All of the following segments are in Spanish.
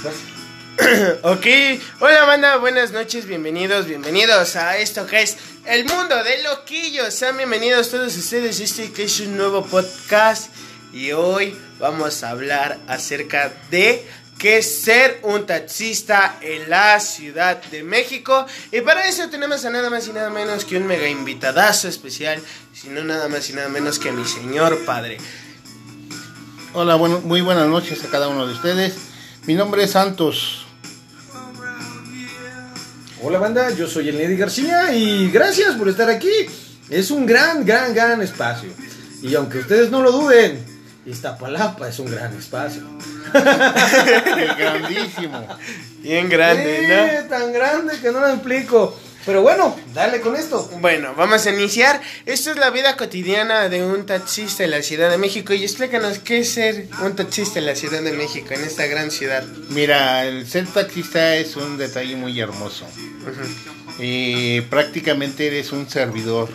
ok, hola banda, buenas noches, bienvenidos, bienvenidos a esto que es el mundo de loquillos. Sean bienvenidos todos ustedes, este que es un nuevo podcast y hoy vamos a hablar acerca de qué es ser un taxista en la Ciudad de México. Y para eso tenemos a nada más y nada menos que un mega invitadazo especial, sino nada más y nada menos que mi señor padre. Hola, bueno, muy buenas noches a cada uno de ustedes. Mi nombre es Santos. Hola banda, yo soy el Neddy García y gracias por estar aquí. Es un gran, gran, gran espacio. Y aunque ustedes no lo duden, Iztapalapa es un gran espacio. Grandísimo. Bien grande, ¿no? Sí, Tan grande que no lo explico. Pero bueno, dale con esto. Bueno, vamos a iniciar. Esto es la vida cotidiana de un taxista en la Ciudad de México. Y explícanos qué es ser un taxista en la Ciudad de México, en esta gran ciudad. Mira, el ser taxista es un detalle muy hermoso. Eh, prácticamente eres un servidor.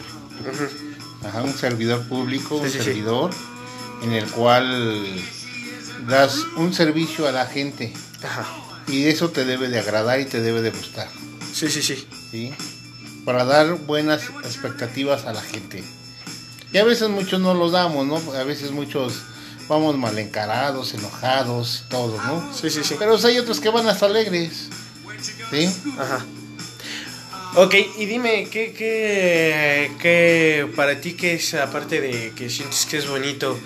Ajá, un servidor público, Sí, un sí, sí. servidor en el cual das un servicio a la gente. Ajá. Y eso te debe de agradar y te debe de gustar. Sí, sí, sí. ¿Sí? Para dar buenas expectativas a la gente. Y a veces muchos no los damos, ¿no? A veces muchos vamos mal encarados, enojados, todo, ¿no? Sí, sí, sí. Pero hay otros que van hasta alegres, ¿sí? Ajá. Ok, y dime, ¿qué, qué, qué para ti qué es, aparte de que sientes que es bonito,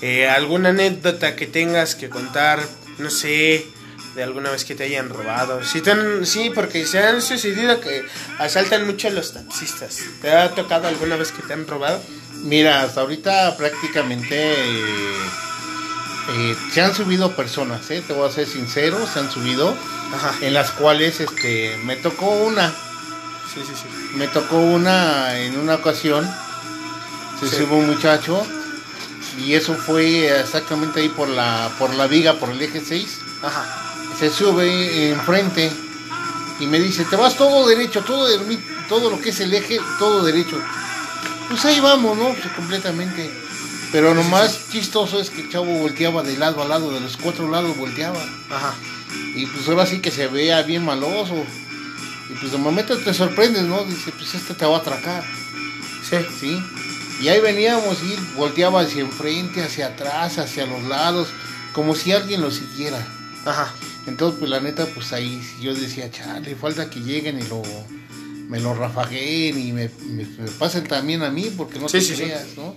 eh, alguna anécdota que tengas que contar, no sé, de alguna vez que te hayan robado? Sí, tan- sí porque se han sucedido que asaltan mucho a los taxistas. ¿Te ha tocado alguna vez que te han robado? Mira, hasta ahorita prácticamente eh, eh, se han subido personas, ¿eh? Te voy a ser sincero, se han subido, Ajá. en las cuales este, me tocó una, Sí, sí, sí. me tocó una en una ocasión, se Sí. subió un muchacho y eso fue exactamente ahí por la por la viga, por el eje 6. Ajá. Se sube enfrente y me dice, "Te vas todo derecho, todo todo lo que es el eje, todo derecho." Pues ahí vamos, ¿no? Pues completamente. Pero nomás chistoso es que el chavo volteaba de lado a lado, de los cuatro lados volteaba. Ajá. Y pues ahora sí que se vea bien maloso. Y pues de momento te sorprendes, ¿no? Dice, pues este te va a atracar. Sí. ¿sí? Y ahí veníamos y volteaba hacia enfrente, hacia atrás, hacia los lados, como si alguien lo siguiera. Ajá. Entonces, pues la neta, pues ahí yo decía, chale, falta que lleguen y lo, me lo rafaguen y me, me- me pasen también a mí, porque no Sí, te sí, sí. creas, ¿no?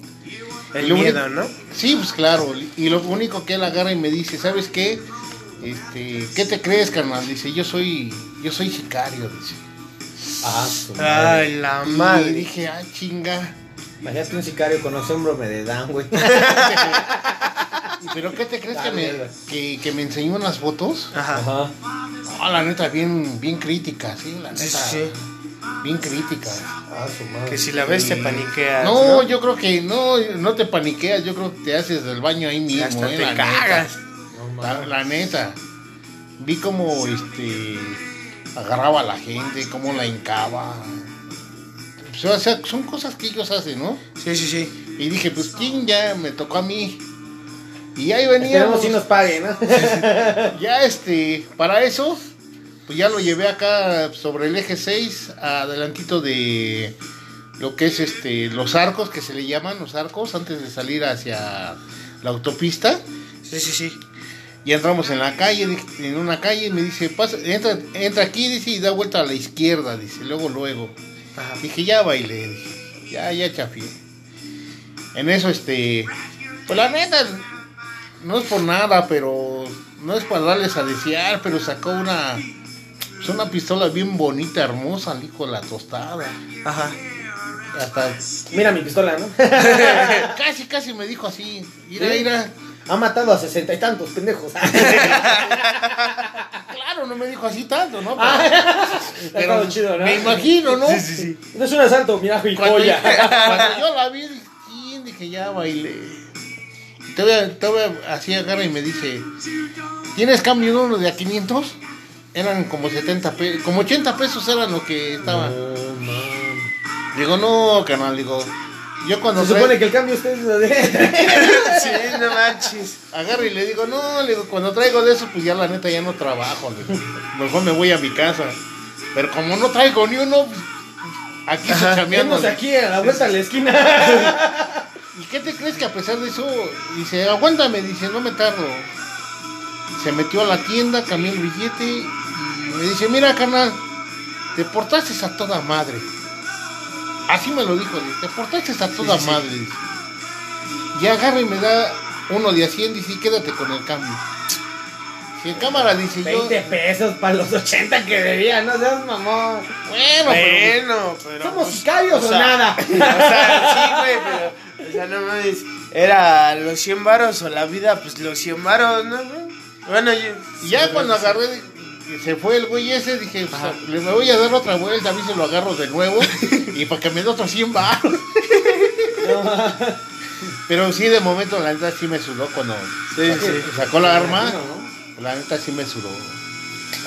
El miedo, único- ¿no? Sí, pues claro. Y lo único que él agarra y me dice, ¿sabes qué? Este, ¿qué te crees, carnal? Dice, yo soy, yo soy sicario, dice. Ah, su Ay, madre. la Y madre. dije, ah, chinga. Imagínate un sicario con síndrome de Down, güey. ¿Y ¿Pero qué te crees que me, que, que me enseñó unas fotos? Ajá. Ajá. Ah, la neta, bien, bien crítica, sí, la neta. Sí. Bien crítica. Ah, su madre. Que si la ves te paniqueas. No, yo creo que no, no te paniqueas, yo creo que te haces del baño ahí mismo, Hasta eh, te la cagas. No Neta, la, mames. la neta. Vi como este agarraba a la gente, cómo la hincaba. O sea, son cosas que ellos hacen, ¿no? Sí, sí, sí. Y dije, pues quién ya me tocó a mí. Y ahí veníamos. si nos paguen, ¿no? Ya este, para eso, pues ya lo llevé acá sobre el eje 6, adelantito de lo que es este los arcos, que se le llaman los arcos, antes de salir hacia la autopista. Sí, sí, sí. Y entramos en la calle, en una calle, y me dice, pasa, entra, entra aquí, dice, y da vuelta a la izquierda, dice, luego, luego. Ajá. Dije, ya bailé, dije, ya, ya chafié. En eso, este, pues la neta, no es por nada, pero no es para darles a desear, pero sacó una, pues una pistola bien bonita, hermosa, al hijo de la tostada. Ajá. Hasta, Mira mi pistola, ¿no? casi, casi me dijo así, mira, mira. Ha matado a sesenta y tantos pendejos. Claro, no me dijo así tanto, ¿no? Ah, Pero, chido, ¿no? me imagino, ¿no? Sí, sí, sí. No es un asalto, mira mi Cuando, joya. cuando yo la vi, dije, ya bailé. Todavía, todavía así agarra y me dice, ¿tienes cambio de uno de a 500? Eran como 70 pesos, como 80 pesos eran lo que estaba. No. Digo, no, canal, digo, Yo cuando Se trae- supone que el cambio usted lo de... Sí, no manches. agarro y le digo, no, le digo, cuando traigo de eso, pues ya la neta ya no trabajo. le digo. Mejor me voy a mi casa. Pero como no traigo ni uno, pues, aquí se cambiando. Estamos aquí a la vuelta de la esquina. ¿Y qué te crees que a pesar de eso, dice, aguántame, dice, no me tardo. Se metió a la tienda, cambió el billete y me dice, mira, carnal, te portaste a toda madre. Así me lo dijo, dice, te portaste a toda Sí, sí, sí. madre. dice. Y agarra y me da uno de a 100, dice, y quédate con el cambio. Si en cámara dice yo, 20 pesos para los 80 que debía, no seas mamón. bueno, pero Bueno, pero. ¿Somos pues, sicarios o sea, nada? O sea, sí, güey, pero. O sea, no mames. Era los 100 varos o la vida, pues los 100 varos, ¿no? Bueno, yo. Y ya cuando agarré, y se fue el güey ese, dije, pues, le voy a dar otra vuelta, a ver si lo agarro de nuevo y para que me dé otros 100 baros. Pero sí, de momento, la neta sí me sudó cuando Sí, sí. sacó la arma. ¿no? La neta sí me sudó.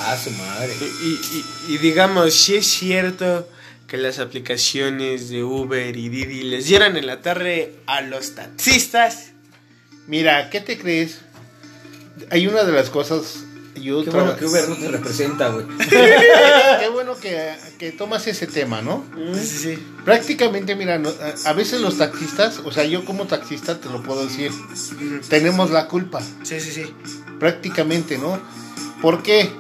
Ah, su madre. Y, y, y digamos, si es cierto que las aplicaciones de Uber y Didi les dieran en la torre a los taxistas. Mira, ¿qué te crees? Hay una de las cosas. Yo Qué bueno que Uber no te representa, güey. Qué bueno que, que tomas ese tema, ¿no? Sí, sí, sí. Prácticamente, mira, a veces los taxistas, o sea, yo como taxista te lo puedo decir, tenemos la culpa. Sí, sí, sí. prácticamente, ¿no? ¿Por qué?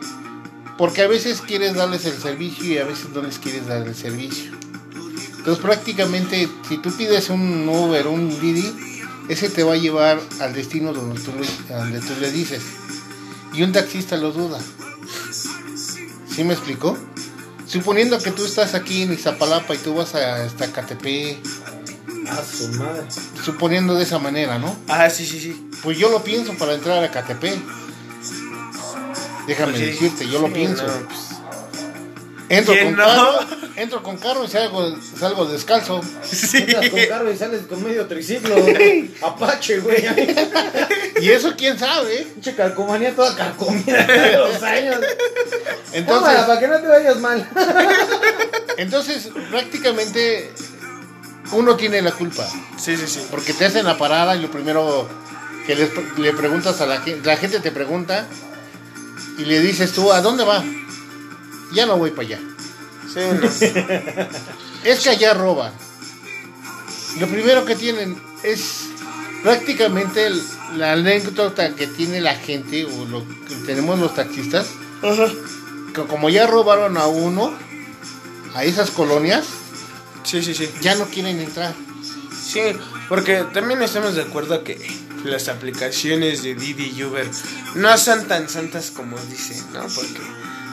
Porque a veces quieres darles el servicio y a veces no les quieres dar el servicio. Entonces prácticamente si tú pides un Uber, un Didi, ese te va a llevar al destino donde tú, le- donde tú le dices. Y un taxista lo duda. ¿Sí me explicó? Suponiendo que tú estás aquí en Iztapalapa y tú vas a hasta Catepec, Ah, su madre. suponiendo de esa manera, ¿no? Ah, sí, sí, sí. Pues yo lo pienso para entrar a Catepec. Déjame Pues sí. decirte, yo lo pienso. no, pues, entro ¿quién con no? carro, entro con carro y salgo, salgo descalzo. sí. Entras con carro y sales con medio triciclo. Apache, güey. Y eso quién sabe. Pinche calcomanía toda calcomida de los años. Entonces, Tómala, para que no te vayas mal. entonces prácticamente uno tiene la culpa. Sí, sí, sí. Porque te hacen la parada y lo primero que les- le preguntas a la gente, la gente te pregunta y le dices tú, ¿a dónde va? Ya no voy para allá. Sí, no. Es que allá roban. Lo primero que tienen es prácticamente el- la anécdota que tiene la gente o lo que tenemos los taxistas, que como ya robaron a uno, a esas colonias, Sí, sí, sí. ya no quieren entrar. Sí, porque también estamos de acuerdo que las aplicaciones de Didi y Uber no son tan santas como dicen, ¿no? Porque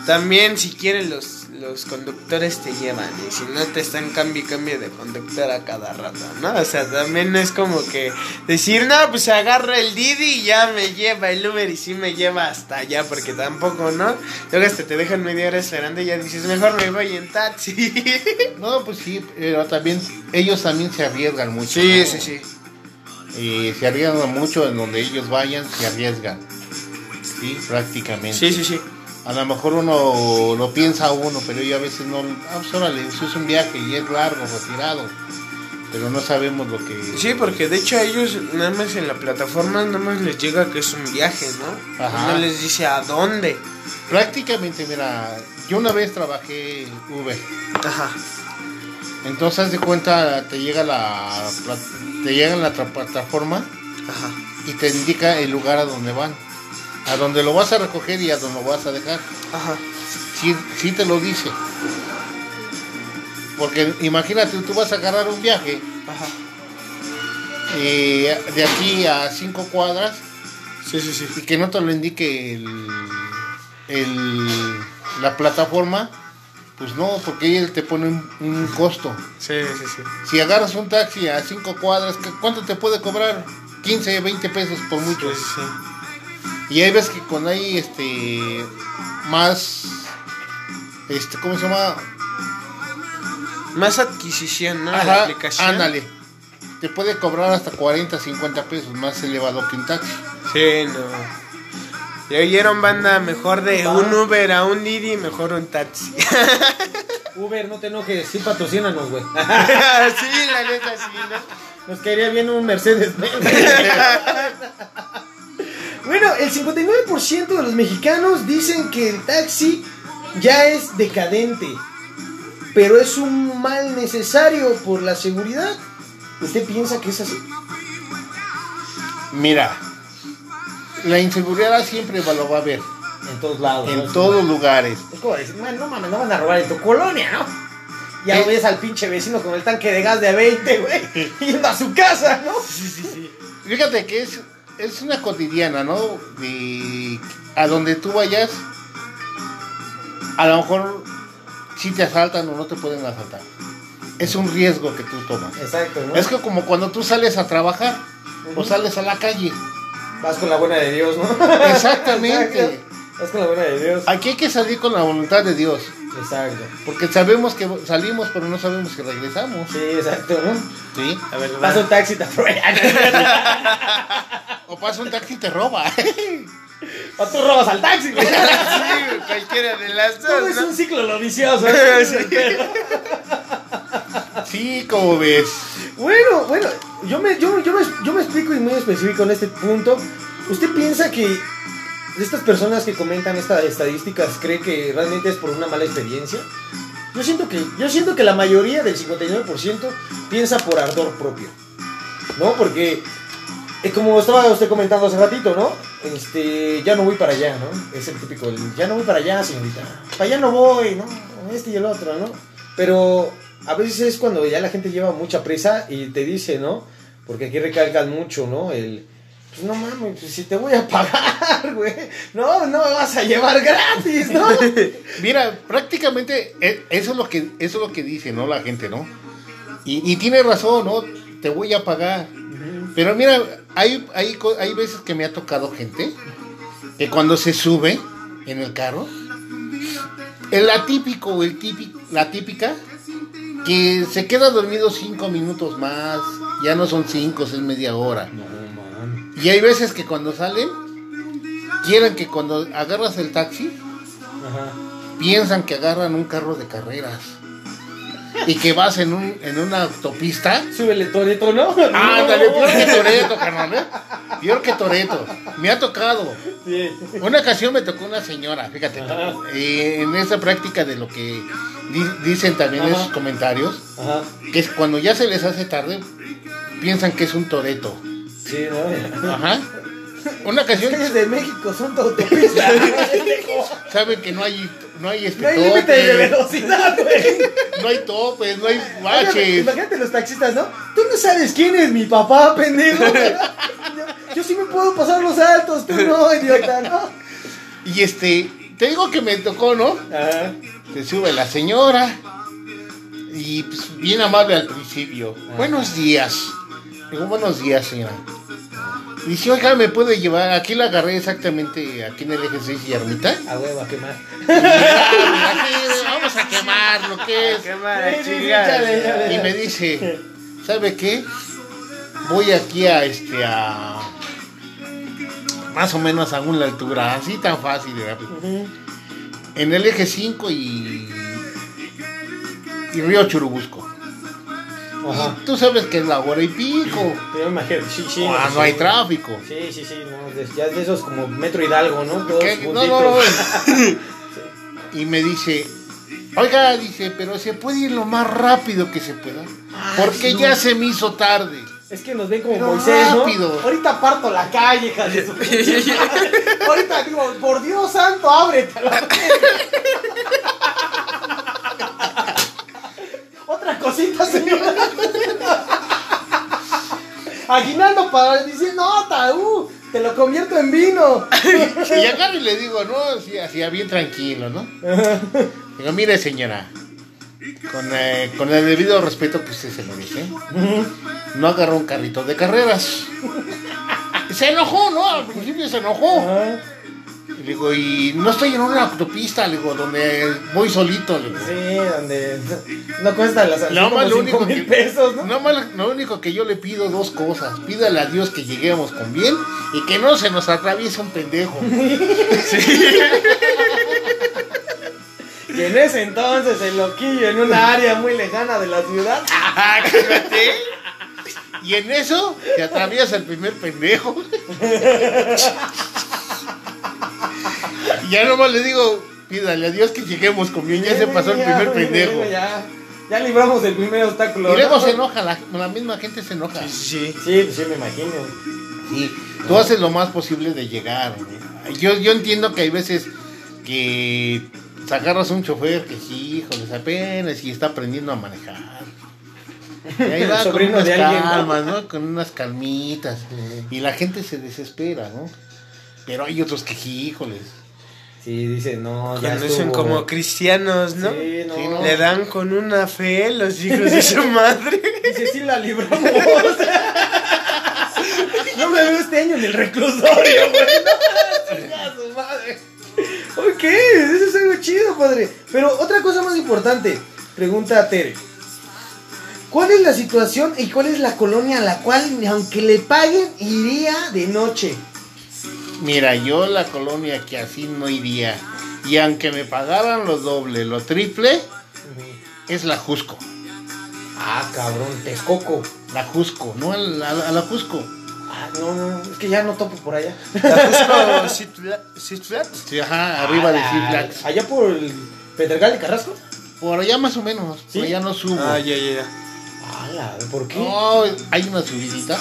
también si quieren los, los conductores te llevan y si no te están cambio y cambio de conductor a cada rato, ¿no? O sea, también no es como que decir, no, pues agarra el Didi y ya me lleva el Uber y sí me lleva hasta allá, porque tampoco, ¿no? Luego hasta te dejan media hora esperando y ya dices, mejor me voy en taxi. No, pues sí, pero también ellos también se arriesgan mucho. Sí, ¿no? sí, sí. Y se arriesgan mucho en donde ellos vayan, se arriesgan. Sí, prácticamente. Sí, sí, sí. A lo mejor uno lo piensa uno, pero yo a veces no. Ah, pues órale, eso es un viaje y es largo, retirado. Pero no sabemos lo que. Sí, porque de hecho a ellos nada más en la plataforma nada más les llega que es un viaje, ¿no? Ajá. No les dice a dónde. Prácticamente, mira, yo una vez trabajé Uber. Ajá. Entonces, haz de cuenta, te llega la. Te llega la plataforma Ajá. y te indica el lugar a donde van. A donde lo vas a recoger y a donde lo vas a dejar. Ajá. Sí, sí te lo dice. Porque imagínate, tú vas a agarrar un viaje Ajá. de aquí a cinco cuadras Sí, sí, sí. y que no te lo indique el, el- la plataforma, pues no, porque él te pone un, un costo. Sí, sí, sí. Si agarras un taxi a cinco cuadras, ¿qué- ¿cuánto te puede cobrar? 15, 20 pesos por mucho. Sí, sí, Y ahí ves que cuando hay este más este ¿cómo se llama? Más adquisición, ¿no? la Ajá, aplicación. ándale. Te puede cobrar hasta 40, 50 pesos más elevado que un taxi. Sí, no. ¿Ya oyeron banda? Mejor de un Uber a un Didi, mejor un taxi. Uber, no te enojes, sí patrocínanos, güey. sí, la neta, sí, ¿no? Nos caería bien un Mercedes. bueno, el 59% de los mexicanos dicen que el taxi ya es decadente, pero es un mal necesario por la seguridad. ¿Usted piensa que es así? Mira, la inseguridad siempre lo va a haber. En todos lados. En ¿no? todos lugares. Es como decir, "Man, no mames, no van a robar en tu colonia, ¿no? Ya Eh. ves al pinche vecino con el tanque de gas de 20, güey, yendo a su casa, ¿no? Fíjate que es, es una cotidiana, ¿no? De a donde tú vayas, a lo mejor si te asaltan o no te pueden asaltar. Es un riesgo que tú tomas. Exacto, ¿no? Es que como cuando tú sales a trabajar o sales a la calle. Vas con la buena de Dios, ¿no? Exactamente. Exacto. Vas con la buena de Dios. Aquí hay que salir con la voluntad de Dios. Exacto. Porque sabemos que salimos, pero no sabemos que regresamos. Sí, exacto, ¿no? ¿Sí? A ver, Pasa un taxi y te aprovechan. O pasa un taxi y te roba. O tú robas al taxi, güey. Sí, cualquiera de las Todo dos, es ¿no? un ciclo lo vicioso. Sí, como ves. Bueno, bueno, yo me, yo, yo, me, yo me explico y muy específico en este punto. ¿Usted piensa que estas personas que comentan estas estadísticas cree que realmente es por una mala experiencia? Yo siento que, yo siento que la mayoría del 59% piensa por ardor propio. ¿No? Porque, eh, como estaba usted comentando hace ratito, ¿no? Este, ya no voy para allá, ¿no? Es el típico, ya no voy para allá, señorita. Para allá no voy, ¿no? Este y el otro, ¿no? Pero a veces es cuando ya la gente lleva mucha prisa y te dice, ¿no? Porque aquí recalcan mucho, ¿no? El, pues no mames, pues si te voy a pagar, güey. No, no me vas a llevar gratis, ¿no? Mira, prácticamente e- eso es lo que eso es lo que dice, ¿no? La gente, ¿no? Y, y tiene razón, ¿no? Te voy a pagar. Pero mira, hay, hay, hay veces que me ha tocado gente que cuando se sube en el carro, el atípico o el típico, la típica, que se queda dormido cinco minutos más, ya no son cinco, es media hora. No, man. Y hay veces que cuando salen, quieren que cuando agarras el taxi, Ajá. piensan que agarran un carro de carreras y que vas en, un, en una autopista. Súbele Toreto, ¿no? Ándale, peor que Toreto, carnal, ¿eh? Peor que Toreto. Me ha tocado. Sí. Una ocasión me tocó una señora, fíjate, Ajá. eh, en esa práctica de lo que dicen también en sus comentarios, Ajá. que es cuando ya se les hace tarde, piensan que es un Toreto. Sí, ¿no? Ajá. Una ocasión calles de México son de autopista. saben que no hay, no hay este No hay límite de velocidad, güey. no hay topes, no hay baches. imagínate los taxistas, ¿no? Tú no sabes quién es mi papá, pendejo. Yo, yo sí me puedo pasar los altos, tú no, idiota, ¿no? Y este, te digo que me tocó, ¿no? Ajá. Se sube la señora y pues, bien amable al principio. Buenos días. Digo, buenos días, señora. Dice, oiga, ¿me puede llevar? Aquí la agarré exactamente aquí en el eje 6 y ermita. A huevo, a quemar. Aquí, vamos a quemar lo que es. Sí, chingada. échale, échale. Y me dice, ¿sabe qué? Voy aquí a este a más o menos a una altura, así tan fácil y rápido. En el eje 5 y y Río Churubusco. Ajá. Y tú sabes que es la hora y pico. Yo me imagino, sí, sí. Ah, sí. no hay tráfico. Sí, sí, sí, no, de- ya de esos como Metro Hidalgo, ¿no? No, no, no. Y me dice, oiga, dice, pero se puede ir lo más rápido que se pueda. Porque no. ya se me hizo tarde. Es que nos ven como Pero Moisés, ¿no? Ahorita parto la calle, hija de su. Ahorita digo, por Dios santo, ábrete a la Otra cosita, señora. Aguinaldo para decir nota, uh, te lo convierto en vino. Y agarro y le digo, no, así, así bien tranquilo, ¿no? Digo, mire señora, con, eh, con el debido respeto que usted se merece, no agarró un carrito de carreras. Se enojó, ¿no? Al principio se enojó. Y le digo, y no estoy en una autopista, le digo, donde voy solito, le digo. Sí, donde no cuesta las como más lo único mil que, pesos, ¿no? nada más lo único que yo le pido dos cosas. Pídale a Dios que lleguemos con bien y que no se nos atraviese un pendejo. Y Y en ese entonces el loquillo en una área muy lejana de la ciudad. Y en eso te atraviesa el primer pendejo. y ya nomás le digo, pídale a Dios que lleguemos con bien. Ya se pasó el primer pendejo. Ya, ya libramos el primer obstáculo. Y luego ¿no? se enoja, la, la misma gente se enoja. Sí, sí. Sí, sí, me imagino. Sí, tú haces lo más posible de llegar. Yo, yo entiendo que hay veces que agarras un chofer que sí, híjoles, apenas y está aprendiendo a manejar. Y ahí va con Sobrino unas de alguien, ¿no? calmas, ¿no? Con unas calmitas. Y la gente se desespera, ¿no? Pero hay otros que, híjoles. Sí, dice, no, estuvo. como cristianos, ¿no? Sí, no. Sí, ¿no? Le dan con una fe los hijos de su madre. Dice, sí la libramos. no me veo este año en el reclusorio, güey. No, su madre. Ok, eso es algo chido, padre. Pero otra cosa más importante, pregunta a Tere. ¿Cuál es la situación y cuál es la colonia a la cual, aunque le paguen, iría de noche? Mira, yo la colonia que así no iría. Y aunque me pagaran lo doble, lo triple, es la Jusco. Ah, cabrón, Texcoco. La Jusco, no a la, a la Jusco. Ah, no, no, es que ya no topo por allá. Citlat. Sí, ajá, arriba de Ah, Six Flags. Allá por el Pedregal de Carrasco. Por allá más o menos, ¿Sí? por allá no subo. Ah, ya, ya, ya. Ala, ¿por qué? No, hay una subidita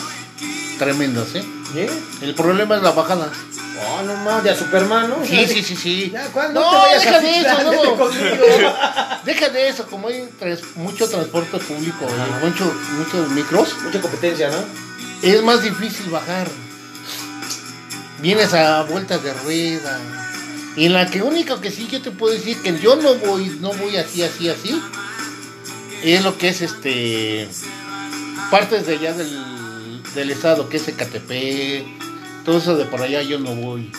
tremendas, ¿eh? ¿Bien? El problema es la bajada. Oh, no mames, de a Superman, ¿no? Sí, sí, sí, sí. Ya, ¿cuándo No, te deja de eso, no. conmigo. Deja de eso, como hay trans- mucho transporte público, y mucho, muchos micros, Mucha competencia, ¿no? Es más difícil bajar. Vienes a vueltas de rueda. Y en la que único que sí yo te puedo decir que yo no voy, no voy así, así, así, es lo que es este partes de allá del, del estado, que es Ecatepec, todo eso de por allá yo no voy,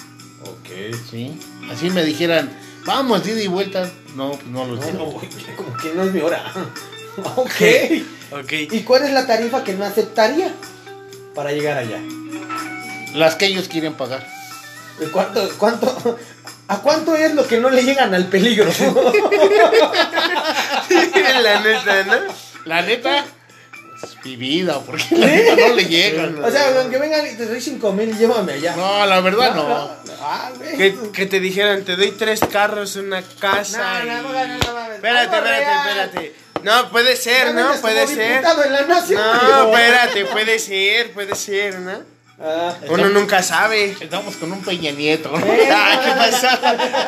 Ok. ¿sí? Así me dijeran, vamos, ida y vuelta, no, pues no lo No, sé. no voy, como que no es mi hora. ok. Ok. ¿Y cuál es la tarifa que no aceptaría para llegar allá? Las que ellos quieren pagar. ¿Y ¿Cuánto, cuánto, ¿A cuánto es lo que no le llegan al peligro? la neta, ¿no? La neta, es mi vida, porque la neta no le llegan. o sea, aunque vengan y te doy 5 mil, llévame allá. No, la verdad no. Ah. Que, que te dijeran, te doy tres carros, una casa. No, no, y- no, no, no. Espérate, espérate, espérate. No, puede ser, ¿no? Puede ser. diputado en la nación, No, espérate, puede ser, puede ser, ¿no? Ah, Uno nunca sabe. Estamos con un Peña Nieto. Eh. Ah, ¿qué pasó?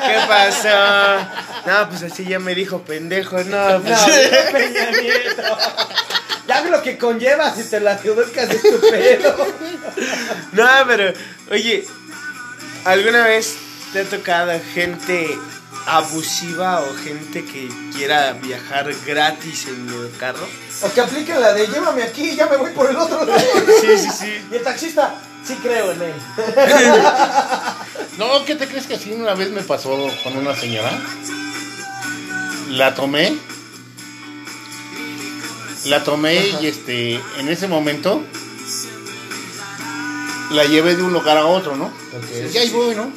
¿Qué pasó? No, pues así ya me dijo pendejo, no, No, pues. Peña Nieto. Ya ve lo que conlleva si te la adjudicas es tu pedo. No, pero, oye, ¿alguna vez te ha tocado gente abusiva o gente que quiera viajar gratis en el carro? O que apliquen la de llévame aquí, ya me voy por el otro lado. Sí, sí, sí. Y el taxista, sí creo en él. No, ¿qué te crees que así una vez me pasó con una señora? La tomé. La tomé y este, en ese momento la llevé de un lugar a otro, ¿no? Y ahí voy, ¿no?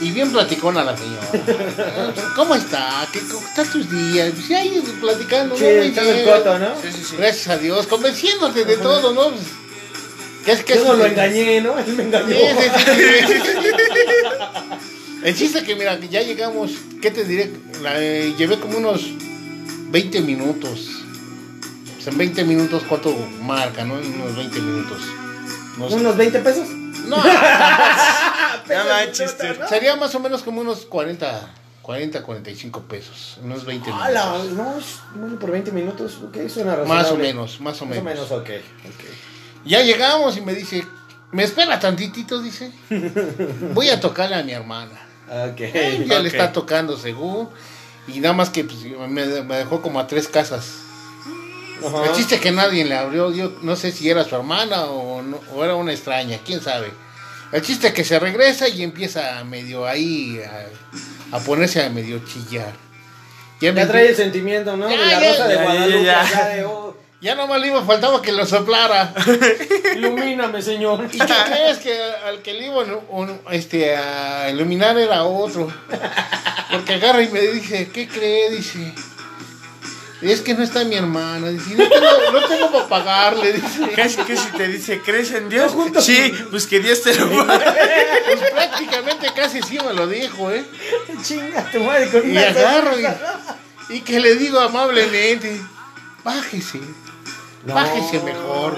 Y bien platicona la señora. ¿Cómo está? ¿Qué, ¿Cómo están tus días? Sí, ahí platicando. Sí, ¿no? El bien. coto, ¿no? Sí, sí, sí. Gracias a Dios, convenciéndote de todo, ¿no? Pues, ¿Qué es que Yo no lo engañé, ¿no? Él me engañó. Sí, sí, sí, sí. El chiste que, mira, que ya llegamos, ¿qué te diré? La, eh, llevé como unos 20 minutos. Pues en 20 minutos, ¿cuánto marca, no? En unos 20 minutos. No sé. ¿Unos 20 pesos? No, No manches, tú. sería más o menos como unos 40, 40, 45 pesos. Unos 20 minutos. No, es bueno, por 20 minutos. Ok, suena razonable. Más o menos, más o Más o menos. menos, ok. ok. Ya llegamos y me dice, ¿me espera tantitito? Dice. Voy a tocarle a mi hermana. Ok. ya ok. le está tocando según. Y nada más que pues, me, me dejó como a tres casas. Ajá. El chiste que nadie le abrió, yo no sé si era su hermana o, no- o era una extraña, quién sabe. El chiste que se regresa y empieza a medio ahí a, a ponerse a medio chillar. Ya, Ya trae el sentimiento, ¿no? Ya, de la ya, rosa de Guadalupe. ya, de, oh, ya nomás le iba, faltaba que lo soplara. ilumíname, señor. ¿Y qué crees que al que le iban un- este, a iluminar era otro? Porque agarra y me dice, ¿qué cree? Dice, es que no está mi hermana. Dice, no tengo, no tengo para pagarle. Dice, Casi que si te dice, ¿crees en Dios? No, Sí, pues que Dios te lo pague. pues prácticamente casi sí me lo dijo, ¿eh? Chinga tu madre con Y una agarro y, y que le digo amablemente, bájese, No, bájese mejor.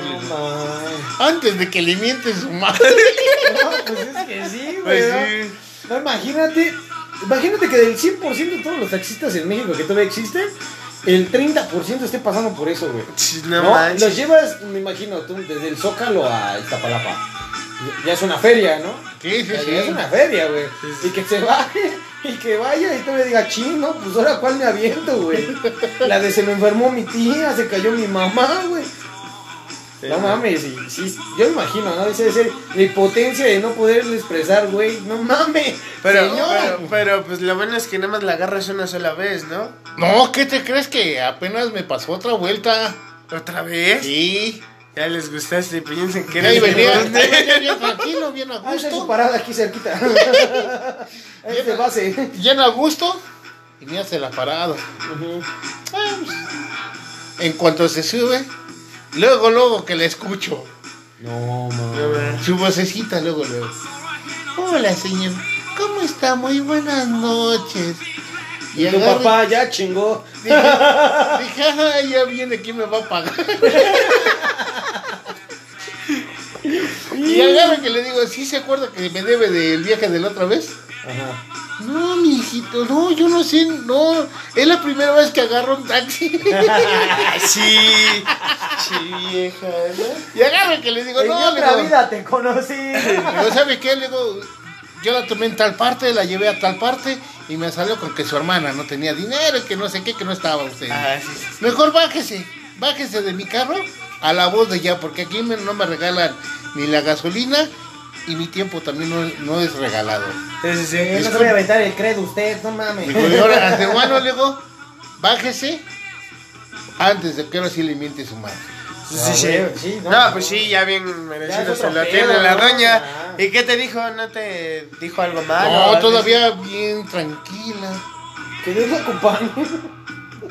Antes de que le miente su madre. No, pues es que sí, güey. Pues. No, imagínate, imagínate que del 100% de todos los taxistas en México que todavía existen, el 30% esté pasando por eso, güey. No, No, los llevas, me imagino, tú, desde el Zócalo a Iztapalapa. Ya es una feria, ¿no? Sí, sí, Ya, sí. ya es una feria, güey. Sí, sí. Y que se baje y que vaya y tú le digas, chino, pues ahora cuál me aviento, güey. La de se me enfermó mi tía, se cayó mi mamá, güey. No mames, y, sí, yo me imagino, ¿no? Ese debe ser la impotencia de no poderle expresar, güey. No mames. Pero, señora. pero, pero, pues lo bueno es que nada más la agarras una sola vez, ¿no? No, ¿qué te crees que apenas me pasó otra vuelta? ¿Otra vez? Sí. Ya les gustaste y piensan que Y ahí venía, bien tranquilo, bien a Ah, esa es su gusto. parada aquí cerquita. Ahí es de base. Bien a gusto. Y me hace la parada. Ah, En cuanto se sube, luego, luego que le escucho. No, No, man. Su vocecita, luego, luego. Hola, señor. ¿Cómo está? Muy buenas noches. Y tu papá ya chingó. Dije, dije, "Ah, ya viene, ¿quién me va a pagar? y agarro que le digo, ¿sí se acuerda que me debe del viaje de la otra vez? Ajá. No, mi hijito, no, yo no sé, no. Es la primera vez que agarro un taxi. Sí. Sí, vieja, ¿no? y agarro que le digo, en no, le otra digo, vida te conocí. Digo, ¿sabe qué? Le digo, yo la tomé en tal parte, la llevé a tal parte y me salió con que su hermana no tenía dinero que no sé qué, que no estaba usted. Ah, sí, sí. Mejor bájese, bájese de mi carro a la voz de ya, porque aquí me- no me regalan ni la gasolina y mi tiempo también no, no es regalado. Sí, sí, sí. Eh, no se voy a aventar el credo usted, no mames. Digo, y ahora, antemano, le digo, bájese antes de que ahora sí le miente su madre. Sí, Ah, sí, güey, sí. sí, No, no, pues no. sí, ya bien merecido se lo tiene la ¿no? doña. Ah. ¿Y qué te dijo? ¿No te dijo algo malo? No, todavía bien tranquila. Que acompañe.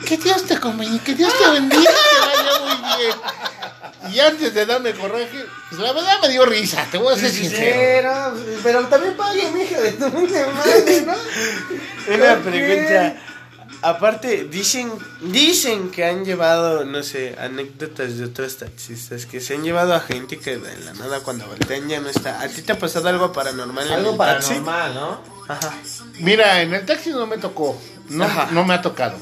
Que Dios te acompañe, que Dios te bendiga, que vaya muy bien. Y antes de darme coraje, pues la verdad me dio risa, te voy a ser Sí, sí, sí. sincero. Pero, pero también pague, mi hija de tu madre, ¿no? Una pregunta. Aparte, dicen, dicen que han llevado, no sé, anécdotas de otros taxistas, que se han llevado a gente que de la nada cuando voltean ya no está. ¿A ti te ha pasado algo paranormal en Algo el taxi? paranormal, ¿no? Ajá. Mira, en el taxi no me tocó, no, Ajá. no me ha tocado.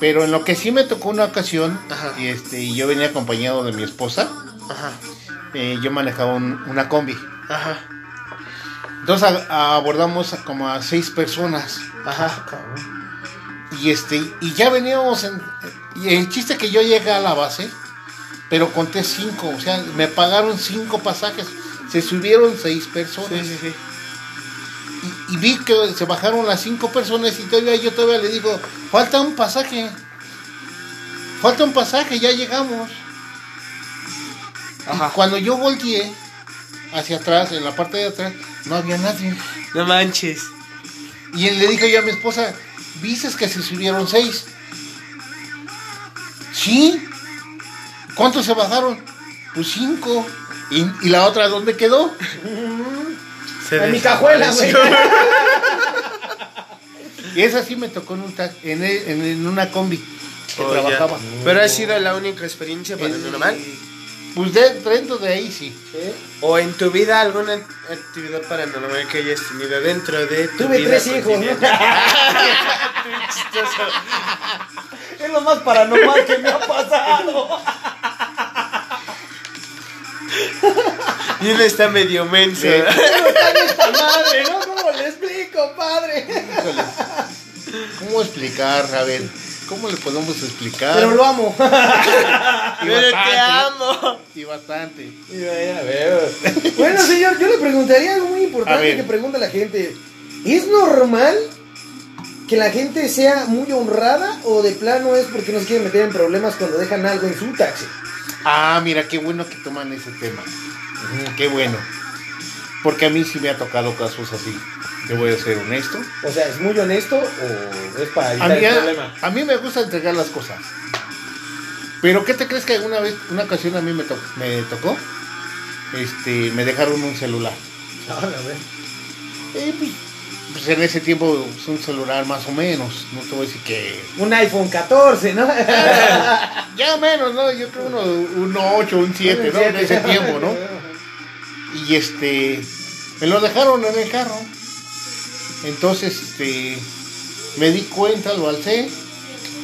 Pero en lo que sí me tocó una ocasión, Ajá. y este, y yo venía acompañado de mi esposa, Ajá. eh, yo manejaba un- una combi. Ajá. Entonces a- abordamos a como a seis personas. Ajá. Y este, y ya veníamos en. Y el chiste que yo llegué a la base, pero conté cinco, o sea, me pagaron cinco pasajes. Se subieron seis personas. Sí, sí, sí. Y, y vi que se bajaron las cinco personas y todavía yo todavía le digo, falta un pasaje. Falta un pasaje, ya llegamos. Ajá. Y cuando yo volteé hacia atrás, en la parte de atrás, no había nadie. No manches. Y le dije yo a mi esposa, ¿viste que se subieron seis? Sí. ¿Cuántos se bajaron? Pues cinco. ¿Y, y la otra dónde quedó? Se En mi cajuela, güey. Y esa sí me tocó en, un tax- en, en- en una combi que Oh, ya. trabajaba. Pero ha sido la única experiencia paranormal. Pues de, dentro de ahí sí. Sí. ¿O en tu vida alguna actividad paranormal que hayas tenido dentro de tu Tuve vida tres hijos. Es lo más paranormal que me ha pasado. Y uno está medio menso. ¿Cómo está esta madre, no? ¿Cómo le explico, padre? Híjole. ¿Cómo explicar? A ver, ¿cómo le podemos explicar? Pero lo amo. Y Pero te bastante, amo. Y bastante. Ya veo. Bueno, señor, yo le preguntaría algo muy A importante ver. que pregunta la gente. ¿Es normal que la gente sea muy honrada o de plano es porque no se quieren meter en problemas cuando dejan algo en su taxi? Ah, mira, qué bueno que toman ese tema. Qué bueno. Porque a mí sí me ha tocado casos así. Te voy a ser honesto. O sea, ¿es muy honesto o es para A evitar mí, el problema? a mí me gusta entregar las cosas. Pero ¿qué te crees que alguna vez, una ocasión a mí me, to- me tocó? Este, me dejaron un celular. Ah, la verdad. Eh, pues, pues en ese tiempo es un celular más o menos. No te voy a decir que. Un iPhone 14, ¿no? Ya menos, ¿no? Yo creo uno, un 8, un 7, ¿no? En ese tiempo, ¿no? Y este. Me lo dejaron en el carro. Entonces, este. Me di cuenta, lo alcé.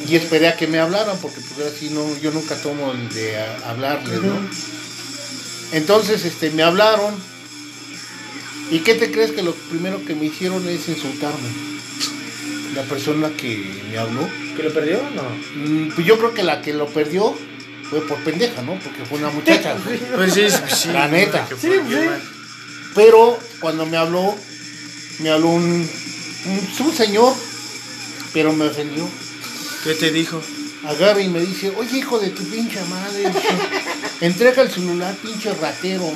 Y esperé a que me hablaran, porque pues así no, yo nunca tomo el de hablarles, ¿no? Entonces, este, me hablaron. ¿Y qué te crees que lo primero que me hicieron es insultarme? La persona que me habló. ¿Que lo perdió? No. Mm, Pues yo creo que la que lo perdió fue por pendeja, ¿no? Porque fue una muchacha. Pues sí, sí. La neta. Sí, sí. Pero cuando me habló, me habló un, un, un señor, pero me ofendió. ¿Qué te dijo? Agarra y me dice, oye hijo de tu pinche madre, entrega el celular, pinche ratero.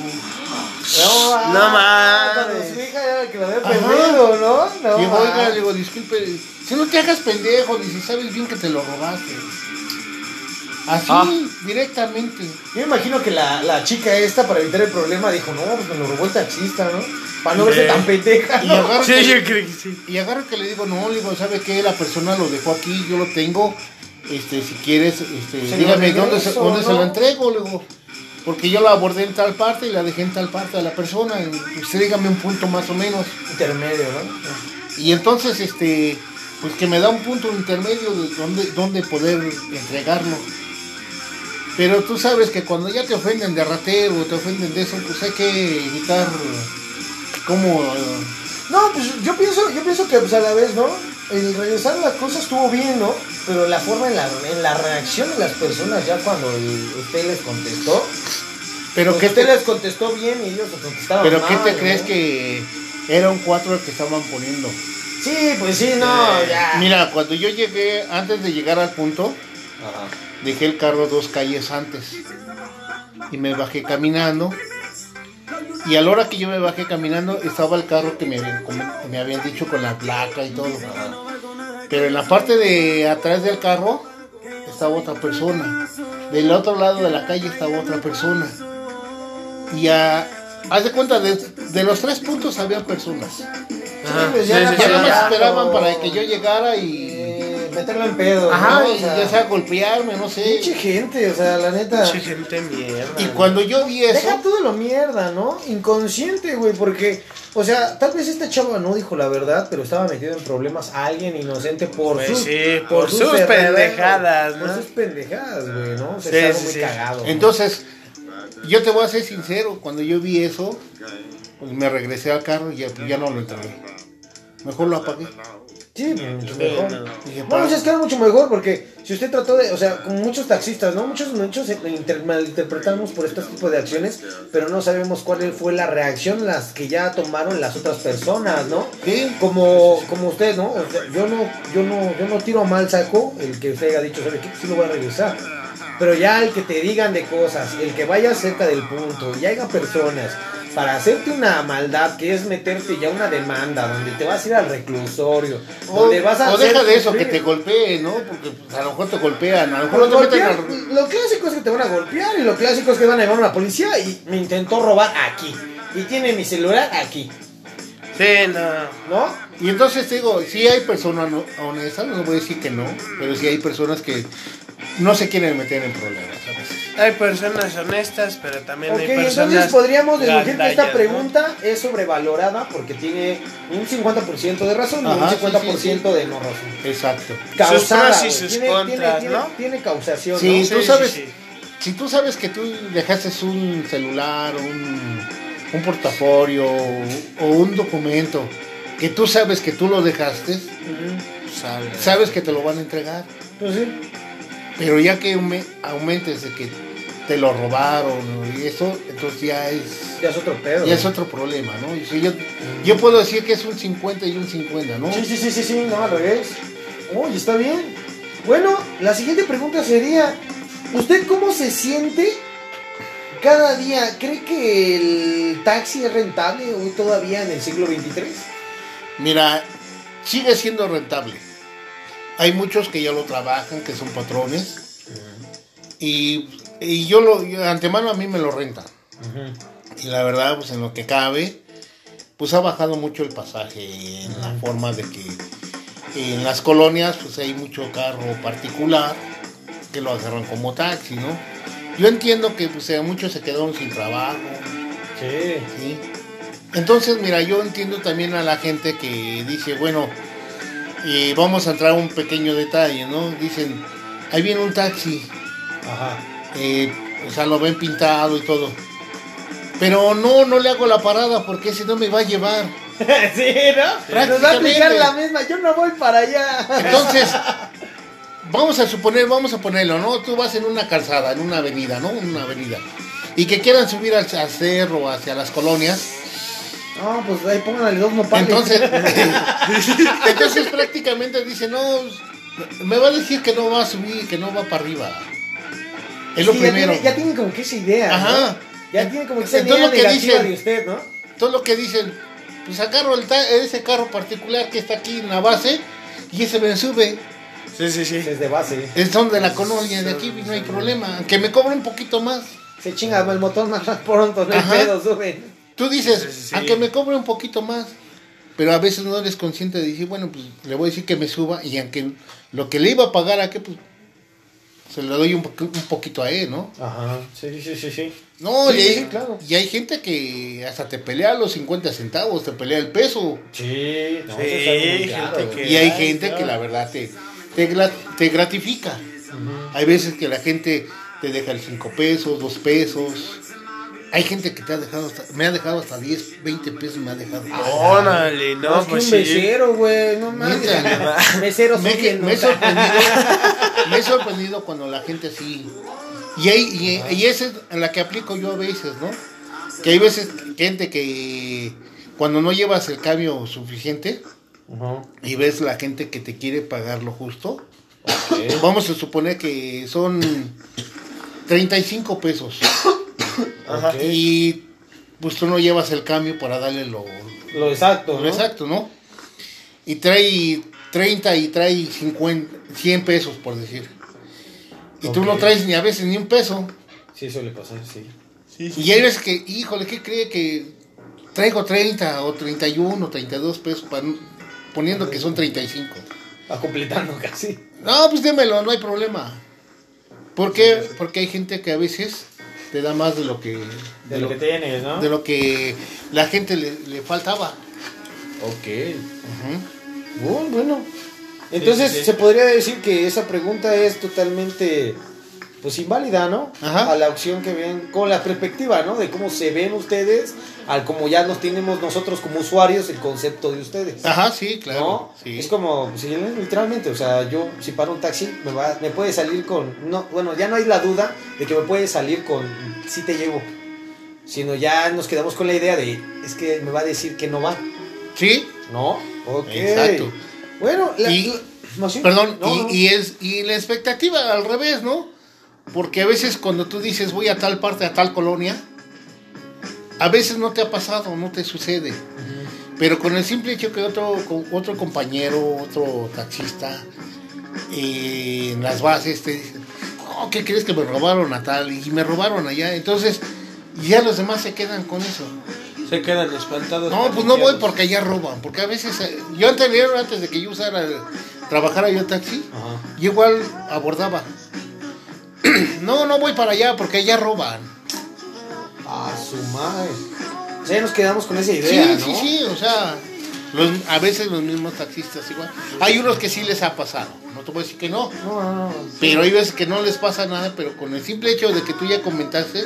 No, No mames. Cuando su hija era la que lo había Ajá. perdido, ¿no? No. y oiga, le digo, disculpe, si no te hagas pendejo, dice, sabes bien que te lo robaste. Así, Ah. directamente. Yo me imagino que la, la chica esta, para evitar el problema, dijo, no, pues me lo robó el taxista, ¿no? Para no verse tan pendeja. Y ¿no? agarra Sí, que- yo creo que sí. Y agarro que le digo, no, le digo, ¿sabe qué? La persona lo dejó aquí, yo lo tengo. Este, si quieres, este, dígame dónde, se, dónde se lo entrego, le digo. Porque yo la abordé en tal parte y la dejé en tal parte de la persona. Usted dígame un punto más o menos. Intermedio, ¿no? Y entonces, este, pues que me da un punto intermedio de dónde, dónde poder entregarlo. Pero tú sabes que cuando ya te ofenden de ratero, te ofenden de eso, pues hay que evitar como... eh, No, pues yo pienso, yo pienso que pues a la vez, ¿no? El regresar las cosas estuvo bien, ¿no? Pero la forma en la, en la reacción de las personas ya cuando el- usted les contestó, pero pues que usted te, les contestó bien y ellos les contestaban pero ¿qué mal, te ¿no? crees que era un 4 el que estaban poniendo? Sí, pues sí, no, Eh, ya. Mira, cuando yo llegué, antes de llegar al punto, Ajá. dejé el carro dos calles antes y me bajé caminando y a la hora que yo me bajé caminando estaba el carro que me habían, me habían dicho con la placa y todo. Pero en la parte de atrás del carro estaba otra persona. Del otro lado de la calle estaba otra persona. Y a, haz de cuenta de, de los tres puntos había personas. Ajá, sí, ya sí, sí, no me ya. esperaban para que yo llegara y Meterlo en pedo. ajá ¿no? O y sea, ya sea golpearme no sé Pinche gente, o sea, la neta. Pinche gente mierda. y cuando yo vi eso Deja todo lo mierda, ¿no? Inconsciente, güey, porque, o sea, tal vez esta chava no dijo la verdad, pero estaba metido en problemas a alguien inocente por Pues sus, sí, por sus pendejadas, Por ¿no? sus pendejadas, güey, ¿no? O sea, Sí, es algo sí, muy sí. cagado. ¿no? Entonces, yo te voy a ser sincero, cuando yo vi eso, pues me regresé al carro y ya, ya no lo entregué. Mejor lo apagué. Sí, mucho Sí, mejor. no. Dije, pues es que era mucho mejor porque si usted trató de, o sea, con muchos taxistas, ¿no? Muchos, muchos inter- malinterpretamos por este tipo de acciones, pero no sabemos cuál fue la reacción las que ya tomaron las otras personas, ¿no? Sí. Como, como usted, ¿no? O sea, yo no, yo no, yo no tiro a mal saco el que usted haya dicho, ¿sabe qué? Sí lo voy a regresar. Pero ya el que te digan de cosas, el que vaya cerca del punto, y haya personas para hacerte una maldad que es meterte ya una demanda, donde te vas a ir al reclusorio, O, donde vas a o deja de eso, que te golpeen, ¿no? Porque a lo mejor te golpean, a lo mejor Pues no te meten golpear, al- Lo clásico es que te van a golpear y lo clásico es que van a llevar a la policía y me intentó robar aquí. Y tiene mi celular aquí, Sí, no. ¿no? Y entonces te digo, sí hay personas honestas, no voy a decir que no, pero sí hay personas que no se quieren meter en problemas a veces. Hay personas honestas, pero también Ok, hay personas. entonces podríamos deducir que esta ¿no? pregunta es sobrevalorada porque tiene un 50% de razón y un sí, 50% sí, de no razón. Exacto. Causada, pros y güey. sus tiene, contras, tiene, ¿no? tiene, tiene causación, Sí, ¿no? tú sabes, sí. si tú sabes que tú dejaste un celular, un, un portafolio o un documento, que tú sabes que tú lo dejaste, Ujú. Sabe. sabes que te lo van a entregar. Pues sí. Pero ya que aume- aumentes de que te lo robaron y eso, entonces ya es, Ya es otro pedo. ya es otro problema, ¿no? Y si yo, yo puedo decir que es un 50 y un 50, ¿no? Sí, sí, sí, sí, sí, no, al revés. Oye, está bien. Bueno, la siguiente pregunta sería, ¿usted cómo se siente cada día? ¿Cree que el taxi es rentable hoy todavía en el siglo XXIII? Mira, sigue siendo rentable. Hay muchos que ya lo trabajan, que son patrones. Y, y yo lo, yo de antemano a mí me lo rentan. Y la verdad, pues en lo que cabe, pues ha bajado mucho el pasaje en la forma de que en las colonias pues hay mucho carro particular que lo agarran como taxi, ¿no? Yo entiendo que pues, eh, muchos se quedaron sin trabajo, Sí. ¿sí? Entonces, mira, yo entiendo también a la gente que dice, bueno, eh, vamos a entrar a un pequeño detalle, ¿no? Dicen, ahí viene un taxi, Ajá. eh, o sea, lo ven pintado y todo. Pero no, no le hago la parada porque ese no me va a llevar. sí, ¿no? Nos va a aplicar la misma. Yo no voy para allá. Entonces, vamos a suponer, vamos a ponerlo, ¿no? Tú vas en una calzada, en una avenida, ¿no? Una avenida. Y que quieran subir al cerro, hacia las colonias. No, pues ahí pónganle dos nopales. Entonces, entonces prácticamente dice, no, me va a decir que no va a subir, que no va para arriba. Es lo Sí, ya primero. tiene- Ya tienen como que esa idea. Ajá. ¿no? Ya tienen como que esa Entonces idea lo que negativa dicen- de usted, ¿no? Todo lo que dicen, pues agarro el ta- ese carro particular que está aquí en la base y ese me sube. Sí, sí, sí. Es de base. Es donde la colonia de aquí no hay problema. Que me cobre un poquito más. Se chinga el motor más pronto, no hay pedo, sube. Tú dices, Sí, sí, sí. aunque me cobre un poquito más, pero a veces no eres consciente de decir, bueno, pues le voy a decir que me suba y aunque lo que le iba a pagar a qué, pues se lo doy un, po- un poquito a él, ¿no? Ajá. Sí, sí, sí, sí. No, Sí, y, hay, sí, claro. y hay gente que hasta te pelea los 50 centavos, te pelea el peso. Sí, no, Sí, eso es algo muy claro, gente güey. que- Y hay Ay, gente que la verdad te, te gratifica. Hay veces que la gente te deja el 5 pesos, 2 pesos. Hay gente que te ha dejado hasta, me ha dejado hasta 10, 20 pesos me ha dejado. Órale, No, no, es que pues un mesero, güey, no mames. Mesero me, he sorprendido, me he sorprendido cuando la gente así. Y, hay, y, y esa es la que aplico yo a veces, ¿no? Que hay veces gente que cuando no llevas el cambio suficiente y ves la gente que te quiere pagar lo justo, vamos a suponer que son 35 pesos. Ajá. Ok. Y pues tú no llevas el cambio para darle lo, Lo exacto, lo ¿no? exacto, ¿no? Y trae 30 y trae 50, 100 pesos, por decir. Y tú no traes ni a veces ni un peso. Sí, suele pasar, sí. Sí, sí. Y hay veces que, híjole, ¿qué cree que traigo 30 o 31 o 32 pesos para, poniendo que son 35? Va completando casi. No, pues démelo, no hay problema. ¿Por qué? Porque hay gente que a veces te da más de lo que De lo que tienes, ¿no? de lo que la gente le, le faltaba. Ok. Bueno, bueno. Entonces sí, sí. se podría decir que esa pregunta es totalmente pues inválida, ¿no? Ajá. A la opción que ven, con la perspectiva, ¿no? De cómo se ven ustedes, al como ya nos tenemos nosotros como usuarios el concepto de ustedes. Ajá, sí, claro. ¿No? sí. Es como, sí, literalmente, o sea, yo si paro un taxi, me, va, me puede salir con, no, bueno, ya no hay la duda de que me puede salir con, sí te llevo, sino ya nos quedamos con la idea de, es que me va a decir que no va, Sí, ¿no? Ok. Exacto. Bueno, la, Y- la- no, sí. perdón, No, y, y es y la expectativa al revés, ¿no? Porque a veces cuando tú dices voy a tal parte, a tal colonia, a veces no te ha pasado, no te sucede. Pero con el simple hecho que otro, otro compañero, otro taxista, eh, en las bases te dice, "Oh, ¿qué crees que me robaron a tal? Y me robaron allá. Entonces, ya los demás se quedan con eso. Se quedan espantados. No, pues no voy porque allá roban. Porque a veces, eh, yo anterior, antes de que yo usara, trabajara yo taxi, Ajá. yo igual abordaba. No, no voy para allá porque allá roban. A su madre. O sea, ya nos quedamos con esa idea, sí, ¿no? sí, sí, o sea, los- a veces los mismos taxistas igual. Hay unos que sí les ha pasado, no te voy a decir que no, No, no, no. pero hay veces que no les pasa nada, pero con el simple hecho de que tú ya comentaste,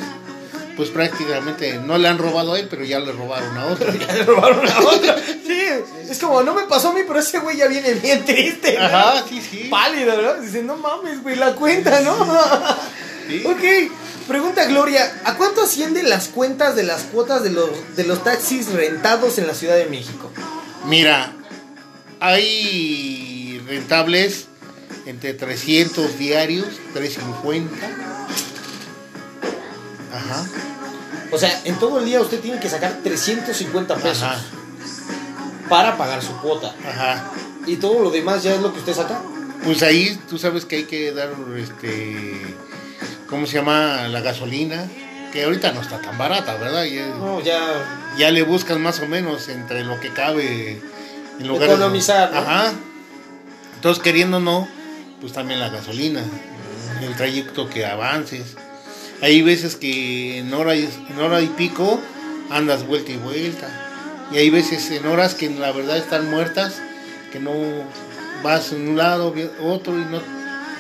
pues prácticamente no le han robado a él, pero ya le robaron a otro. Ya le robaron a otra. Sí, es como, no me pasó a mí, pero ese güey ya viene bien triste. ¿no? Ajá, sí, sí. Pálido, ¿no? Dice, no mames, güey, la cuenta, ¿no? Sí. Ok, pregunta Gloria, ¿a cuánto ascienden las cuentas de las cuotas de los, de los taxis rentados en la Ciudad de México? Mira, hay rentables entre 300 diarios, 350. Ajá. O sea, en todo el día usted tiene que sacar 350 pesos Ajá. para pagar su cuota. Ajá. Y todo lo demás ya es lo que usted saca. Pues ahí tú sabes que hay que dar, este, ¿cómo se llama? La gasolina, que ahorita no está tan barata, ¿verdad? Ya, No, ya. ya le buscas más o menos entre lo que cabe en lugares. Economizar, ¿no? Ajá. Entonces, queriendo o no, pues también la gasolina, el trayecto que avances. Hay veces que en hora, y- en hora y pico andas vuelta y vuelta. Y hay veces en horas que la verdad están muertas, que no vas en un lado, otro y no,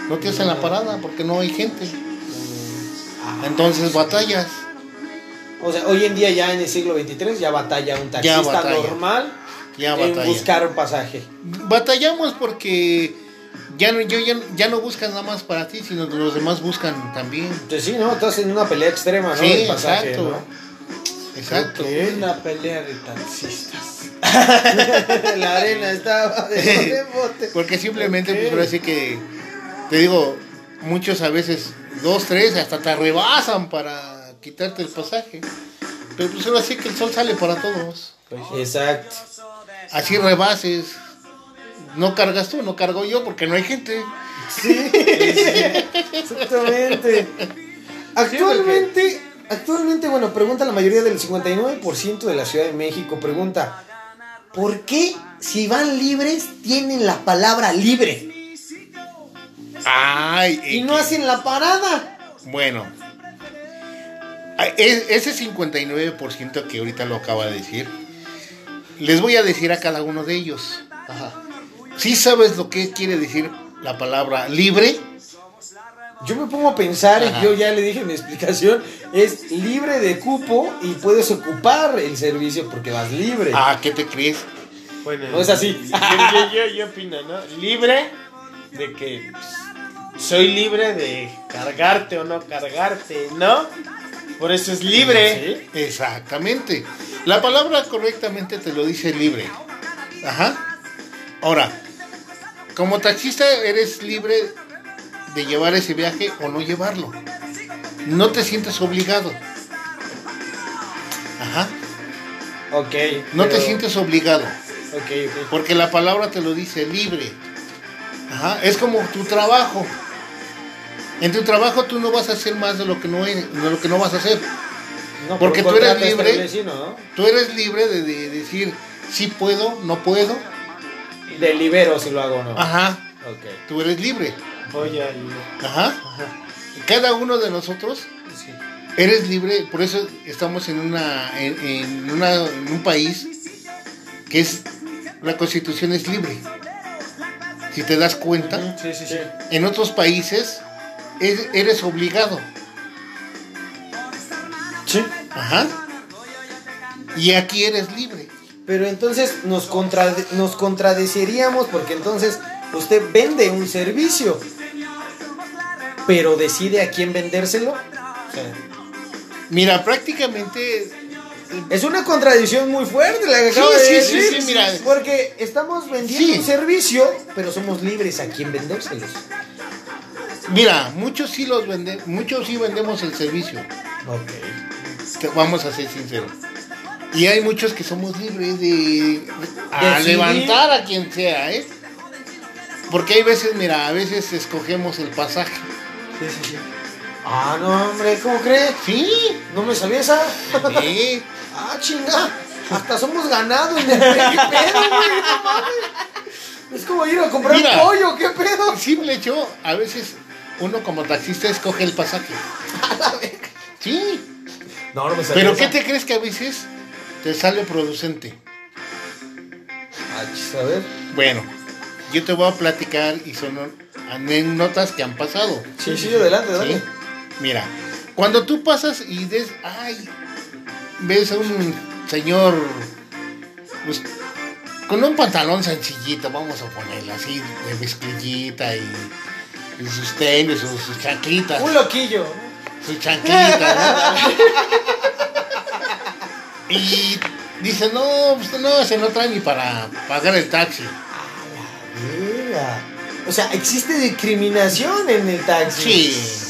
no te hacen la parada porque no hay gente. Entonces batallas. O sea, hoy en día ya en el siglo XXIII ya batalla un taxista batalla. normal Ya en buscar un pasaje. Batallamos porque ya no, yo, ya, ya no buscan nada más para ti, sino que los demás buscan también. Entonces sí, ¿no? Estás en una pelea extrema, ¿no? Sí, pasaje, exacto. ¿no? Exacto. Una pelea de taxistas. La arena estaba de bote. Porque simplemente, pues ahora sí que, te digo, muchos a veces, dos, tres, hasta te rebasan para quitarte el pasaje. Pero pues ahora sí que el sol sale para todos. Exacto. Así rebases. No cargas tú, no cargo yo porque no hay gente. Exactamente. Actualmente, actualmente, bueno, pregunta la mayoría del 59% de la Ciudad de México, pregunta, ¿por qué si van libres tienen la palabra libre Ay, y no hacen la parada? Bueno, e- ese 59% que ahorita lo acaba de decir, les voy a decir a cada uno de ellos. Ajá. ¿Sí sabes lo que quiere decir la palabra libre? Yo me pongo a pensar, Ajá. y yo ya le dije mi explicación, es libre de cupo y puedes ocupar el servicio porque vas libre. ¿A qué te crees? Bueno, No es así. Yo, yo, yo, yo opino, ¿no? Libre de que pues, soy libre de cargarte o no cargarte, ¿no? Por eso es libre. Sí. Exactamente. La palabra correctamente te lo dice libre. Ajá. Ahora, como taxista eres libre de llevar ese viaje o no llevarlo. No te sientes obligado. Ajá. Ok. No te sientes obligado. Ok, ok. Porque la palabra te lo dice libre. Ajá. Es como tu trabajo. En tu trabajo tú no vas a hacer más de lo que no, es- de lo que no vas a hacer. No, Porque por tú eres libre. Tú eres libre de, de decir si puedo, no puedo. Delibero si lo hago o no. Ajá. Ok. Tú eres libre. Voy a Ajá. Cada uno de nosotros sí. eres libre. Por eso estamos en una en, en una en un país que es la Constitución es libre. Si te das cuenta, Sí, sí, sí. en otros países es- eres obligado. Sí. Ajá. Y aquí eres libre. Pero entonces nos, contrade- nos contradeciríamos porque entonces usted vende un servicio, pero decide a quién vendérselo. O sea, Mira, prácticamente es una contradicción muy fuerte la que Sí, acaba de sí, sí, decir. sí, mira. Porque estamos vendiendo un servicio, pero somos libres a quién vendérselos. Mira, muchos sí los venden, muchos sí vendemos el servicio. Ok. Te- Vamos a ser sinceros. Y hay muchos que somos libres de a levantar a quien sea, ¿eh? Porque hay veces, mira, a veces escogemos el pasaje. Sí, sí, sí. Ah, no, hombre, ¿cómo crees? Sí, No me sabía esa. sí. Ah, chinga. Hasta somos ganado en el ¿Qué pedo, güey? No mames. Es como ir a comprar Mira. pollo, ¿qué pedo? Simple hecho, a veces uno como taxista escoge el pasaje. Sí. No, no me sabía Pero esa. ¿qué te crees que a veces te sale producente? Ah, a ver. Bueno, yo te voy a platicar y son anécdotas que han pasado. Sí, sí, adelante, ¿sí? dale. Mira, cuando tú pasas y des, ay, ves a un señor pues, con un pantalón sencillito, vamos a ponerlo así, de mezclillita y, y sus tenis, sus, sus chanclitas, Un loquillo. sus chanclitas, ¿no? Y dice, no, pues no, ese no trae ni para pagar el taxi. Mira. O sea, existe discriminación en el taxi. Sí.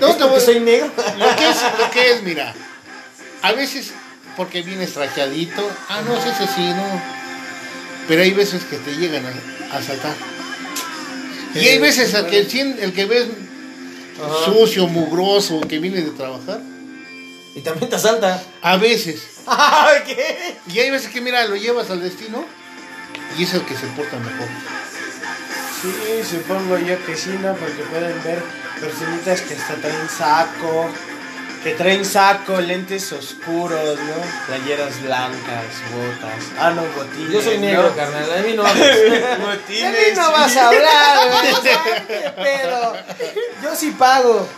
No, ¿Es te porque voy- soy negro? Lo que es, lo que es, mira, a veces porque vienes trajeadito, ah, no, ese sí, no. pero hay veces que te llegan a, a saltar. Y hay veces el que, el que ves Ajá. sucio, mugroso, que viene de trabajar, Y también te asalta. a veces. ¿Qué? Y hay veces que, mira, lo llevas al destino y es el que se porta mejor. Sí, supongo yo que sí, ¿no? Porque pueden ver personitas que hasta traen saco, que traen saco, lentes oscuros, ¿no? Playeras blancas, botas. Ah, no, botines. Yo soy negro, ¿no? carnal. A mí no. De Botines. mí no vas a hablar, güey. O sea, ¿qué pedo? Yo sí pago.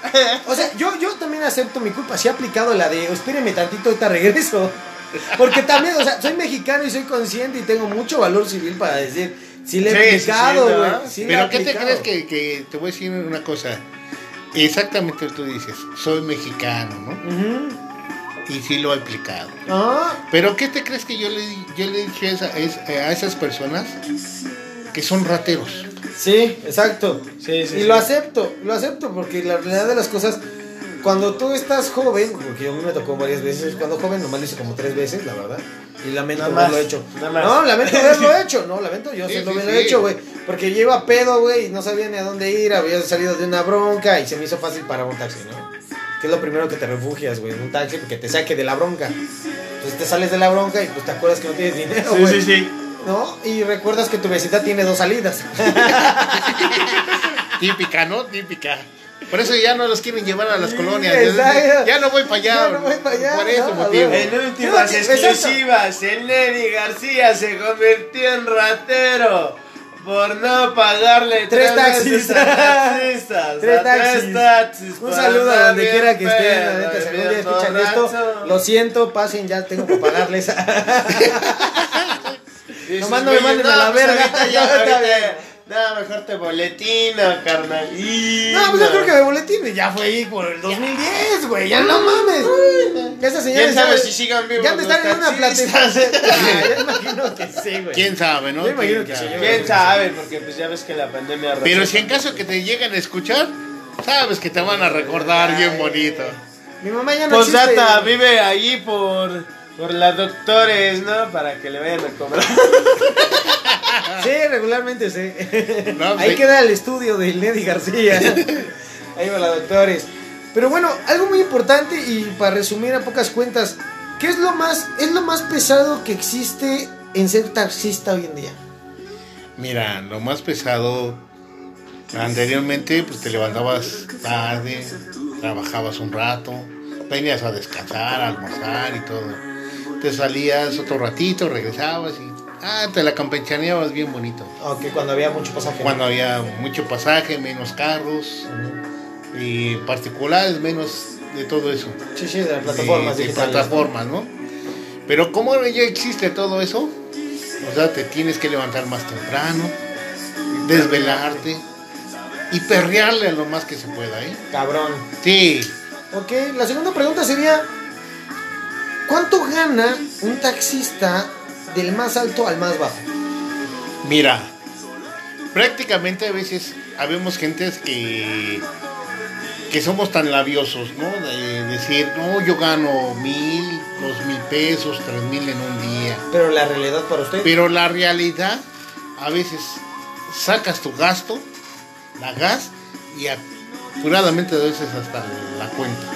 O sea, yo, yo también acepto mi culpa. Sí he aplicado la de, espéreme tantito, ahorita regreso. Porque también, o sea, soy mexicano y soy consciente y tengo mucho valor civil para decir, sí le he Sí, sí, sí, aplicado, ¿no? güey. sí Pero ¿qué te crees que, que te voy a decir una cosa? Exactamente tú dices, soy mexicano, ¿no? Y sí lo he aplicado. Ah, Pero ¿qué te crees que yo le, yo le he dicho a, esa- es- a esas personas que son rateros? sí, exacto. Sí, sí, y sí. lo acepto, lo acepto, porque la realidad de las cosas, cuando tú estás joven, porque a mí me tocó varias veces, cuando joven nomás lo hice como tres veces, la verdad. Y lamento Nada más, haberlo hecho. nada más. No, lamento haberlo hecho, no, lamento yo Sí, sí, lo sí, haberlo sí. hecho, güey. Porque yo iba pedo, güey, y no sabía ni a dónde ir, había salido de una bronca y se me hizo fácil parar un taxi, ¿no? Que es lo primero que te refugias, güey, en un taxi, porque te saque de la bronca. Entonces te sales de la bronca y pues te acuerdas que no tienes dinero, Sí, güey. sí, sí. ¿No? Y recuerdas que tu vecindad tiene dos salidas. Típica, ¿no? Típica. Por eso ya no los quieren llevar a las Sí, colonias. exacto. Ya no voy para allá. Ya no voy para allá, Por ese no, motivo. En últimas exclusivas, el Neri García se convirtió en ratero por no pagarle Tres veces taxis. a taxistas, Tres taxis. tres taxis Un saludo a donde quiera que estén, la pedo, neta, si algún bien día escuchan esto, borracho. lo siento, pasen, ya tengo que pagarles. Nomás no me "Oye, manden a la pues verga". ahorita ya, No, ahorita-. No, mejor te boletino, carnal. Y No, pues yo creo que de boletín ya fue ahí por el 2010, güey, ya no mames. Esa señora ¿Quién sabe si sigan vivos Ya te están en una. Ah, Yo imagino que sí, güey. ¿Quién sabe, no? Yo imagino ¿Quién que sabe? sí, ¿Quién sabe? Porque pues ya ves que la pandemia... Pero si en caso que te lleguen a escuchar, sabes que te van a recordar bien bonito. Mi mamá ya no Postdata, existe. vive ahí por, por las doctores, ¿no? Para que le vayan a cobrar. Sí, regularmente sí. No, Ahí sí. queda el estudio de Lady García. Ahí va la doctores. Pero bueno, algo muy importante y para resumir a pocas cuentas, ¿qué es lo más es lo más pesado que existe en ser taxista hoy en día? Mira, lo más pesado, anteriormente pues te levantabas tarde, trabajabas un rato, venías a descansar, a almorzar y todo. Te salías otro ratito, regresabas y ah, te la campechaneabas bien bonito. Aunque cuando había mucho pasaje. Cuando había mucho pasaje, menos carros y particulares, menos de todo eso. Sí, sí, de las plataformas de, de plataformas, ¿no? Pero como ya existe todo eso, o sea, te tienes que levantar más temprano, desvelarte y perrearle a lo más que se pueda, ¿eh? Cabrón. Sí, Ok, la segunda pregunta sería, ¿cuánto gana un taxista del más alto al más bajo? mira, prácticamente a veces habemos gentes que que somos tan labiosos, ¿no? De decir, no, yo gano mil, dos mil pesos, tres mil en un día. Pero la realidad para usted... Pero la realidad, a veces sacas tu gasto, la gas, y apuradamente a veces hasta la cuenta.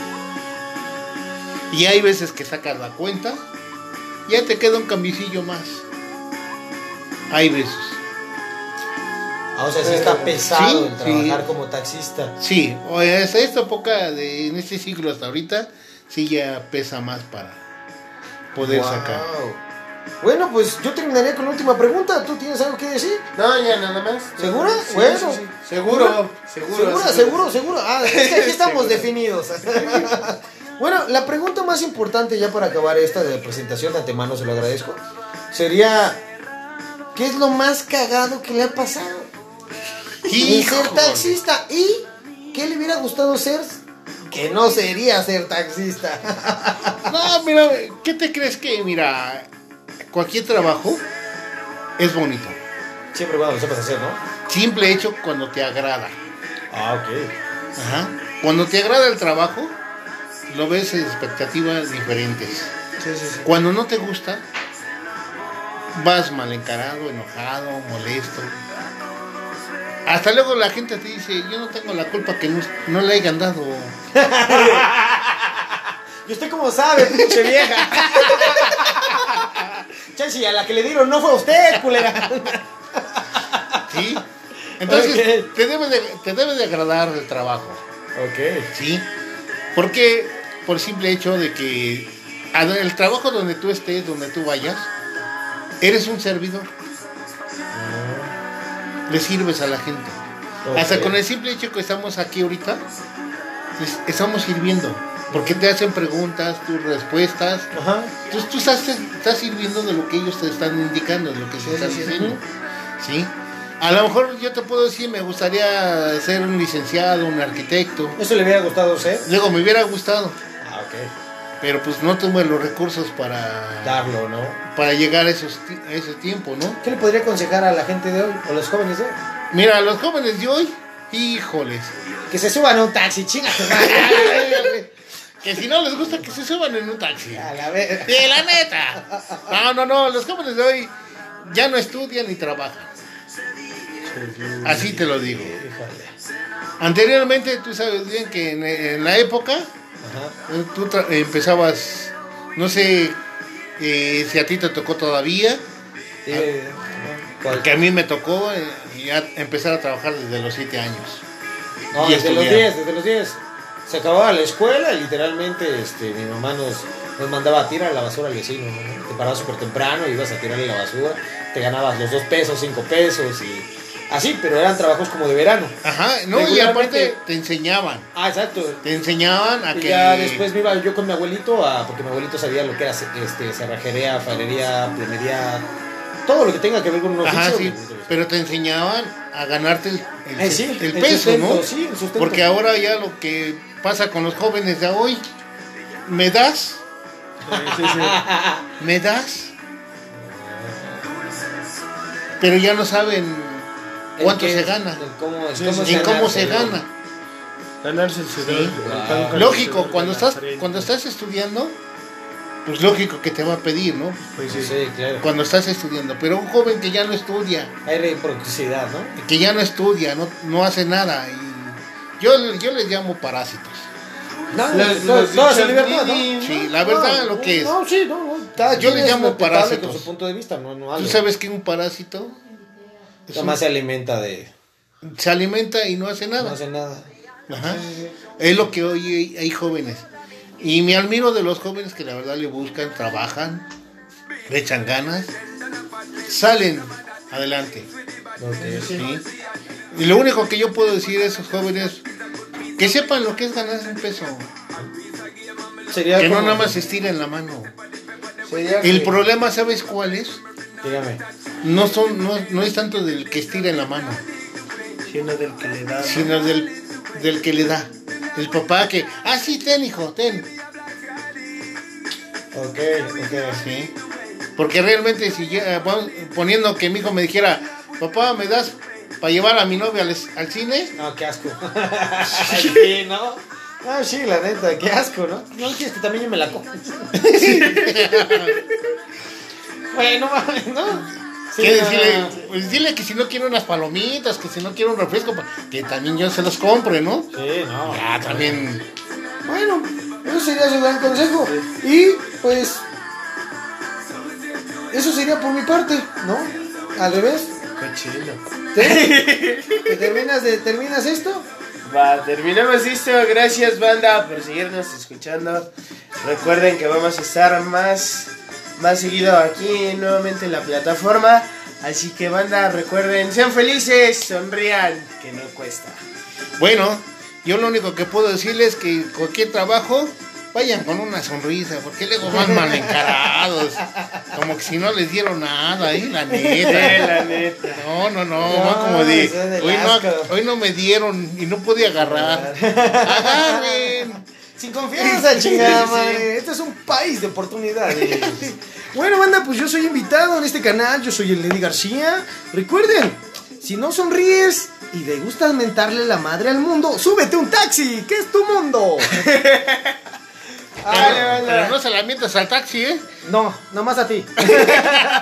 Y hay veces que sacas la cuenta, ya te queda un cambicillo más. Hay veces. Ah, o sea, sí está pesado Sí, el trabajar sí. como taxista. Sí, o hasta esta época, de, en este siglo hasta ahorita, sí ya pesa más para poder Wow. sacar. Bueno, pues yo terminaría con la última pregunta. ¿Tú tienes algo que decir? No, ya nada más. ¿Segura? Sí, Bueno. sí, sí. Seguro, seguro. ¿Segura? ¿Seguro? ¿Seguro? Ah, es que aquí estamos Seguro. definidos. bueno, la pregunta más importante ya para acabar esta de presentación de antemano, se lo agradezco, sería... ¿Qué es lo más cagado que le ha pasado? Y ser taxista. ¿Y qué le hubiera gustado ser? Que no sería ser taxista. No, mira, ¿qué te crees que, mira, cualquier trabajo es bonito? Siempre cuando lo sepas hacer, ¿no? Simple hecho cuando te agrada. Ah, ok. Ajá. Cuando te agrada el trabajo, lo ves en expectativas diferentes. Sí, sí, sí. Cuando no te gusta, vas mal encarado, enojado, molesto. Hasta luego la gente te dice, yo no tengo la culpa que no, no le hayan dado. ¿Y usted cómo sabe, pinche vieja? Chansi, a la que le dieron no fue a usted, culera. ¿Sí? Entonces, te, debe de, te debe de agradar el trabajo. Ok. ¿Sí? Porque por simple hecho de que el trabajo donde tú estés, donde tú vayas, eres un servidor. Le sirves a la gente. Hasta con el simple hecho que estamos aquí ahorita, es- estamos sirviendo. Porque te hacen preguntas, tus respuestas. Ajá. Entonces tú estás, estás sirviendo de lo que ellos te están indicando, de lo que se Sí, están sí, sí. diciendo. ¿Sí? A lo mejor yo te puedo decir, me gustaría ser un licenciado, un arquitecto. ¿Eso le hubiera gustado a usted? Luego me hubiera gustado, Pero pues no tuve los recursos para, Darlo, ¿no? para llegar a, esos, a ese tiempo, ¿no? ¿Qué le podría aconsejar a la gente de hoy? O los jóvenes de hoy? Mira, los jóvenes de hoy, híjoles, Que se suban a un taxi, chinga que si no les gusta que se suban en un taxi. A la vez. Sí, la neta. No, no, no, los jóvenes de hoy ya no estudian ni trabajan. Así te lo digo. Anteriormente tú sabes bien que en, en la época Ajá. eh, tú tra- empezabas, no sé eh, si a ti te tocó todavía, Eh, porque a mí me tocó eh, ya empezar a trabajar desde los 7 años. No, Y desde los estudiar. 10, desde los 10. Se acababa la escuela y literalmente este, mi mamá nos, nos mandaba a tirar la basura al vecino. ¿no? Te parabas súper temprano, ibas a tirarle la basura, te ganabas los 2 pesos, 5 pesos y así, pero eran trabajos como de verano. Ajá, no, y aparte te enseñaban, Ah, exacto. te enseñaban a Y que... ya después me iba yo con mi abuelito, a, porque mi abuelito sabía lo que era este, cerrajería, farería, plomería, todo lo que tenga que ver con un Ajá, oficio. sí, pero te enseñaban a ganarte el, el- Eh, sí, el el peso, sustento, ¿no? sí, el sustento. Porque ahora ya lo que pasa con los jóvenes de hoy, ¿me das? ¿Me das? Pero ya no saben cuánto se gana, cómo, Sí, cómo sí, en cómo se gana. Ganarse el sudor. Sí. el Lógico, cuando estás, cuando estás estudiando, pues lógico que te va a pedir, ¿no? Pues sí. Sí, claro. Cuando estás estudiando. Pero un joven que ya no estudia, Hay reciprocidad, ¿no? que ya no estudia, no, no hace nada. Y yo, yo les llamo parásitos. No, Los- no, Sí, la verdad, No, lo que es. No, sí, no, Yo quien le es llamo parásitos. con su punto de vista, no, no ¿Tú sabes que un parásito es Nada más se alimenta de. se alimenta y no hace nada? No hace nada. Ajá. Es lo que hoy hay, hay jóvenes. Y me admiro de los jóvenes que la verdad le buscan, trabajan, le echan ganas, salen adelante. ¿sí? Y lo único que yo puedo decir a esos jóvenes, que sepan lo que es ganarse un peso. Sería Que no nada más estiren la mano. sería El que- problema, ¿sabes cuál es? Dígame. No, son, no, no es tanto del que estira en la mano, Sino del que le da. ¿no? sino del, del que le da. El papá que, ah, sí, ten, hijo, ten. Ok, ok. Sí. Porque realmente si yo, eh, poniendo que mi hijo me dijera, papá, ¿me das para llevar a mi novia al, al cine? No, qué asco. sí, ¿no? No, sí, la neta, qué asco, ¿no? No, sí, este también yo me la como. bueno, mames, ¿no? Sí, ¿Qué no, decirle? no. Pues dile que si no quiere unas palomitas, que si no quiere un refresco, que también yo se los compre, ¿no? Sí, no. Ya, también. Bueno, eso sería su gran consejo. Y pues. Eso sería por mi parte, ¿no? Al revés. Cochino. ¿Te, ¿Te terminas, de, terminas esto? Va, terminamos esto. Gracias, banda, por seguirnos escuchando. Recuerden que vamos a estar más, más seguido aquí nuevamente en la plataforma. Así que, banda, recuerden, sean felices, sonrían, que no cuesta. Bueno, yo lo único que puedo decirles es que cualquier trabajo, vayan con una sonrisa, porque luego van mal encarados. Como que si no les dieron nada, ¿eh? La Sí, neta. la neta. No, no, no, No, va como de, hoy no, hoy no me dieron y no pude agarrar. Sin confianza, chingada madre. Este es un país de oportunidades. bueno, banda, pues yo soy invitado en este canal. Yo soy el Lenny García. Recuerden, si no sonríes y te gusta mentarle la madre al mundo, súbete un taxi, que es tu mundo. Pero, pero no se la mientas al taxi, ¿eh? No, nomás a ti.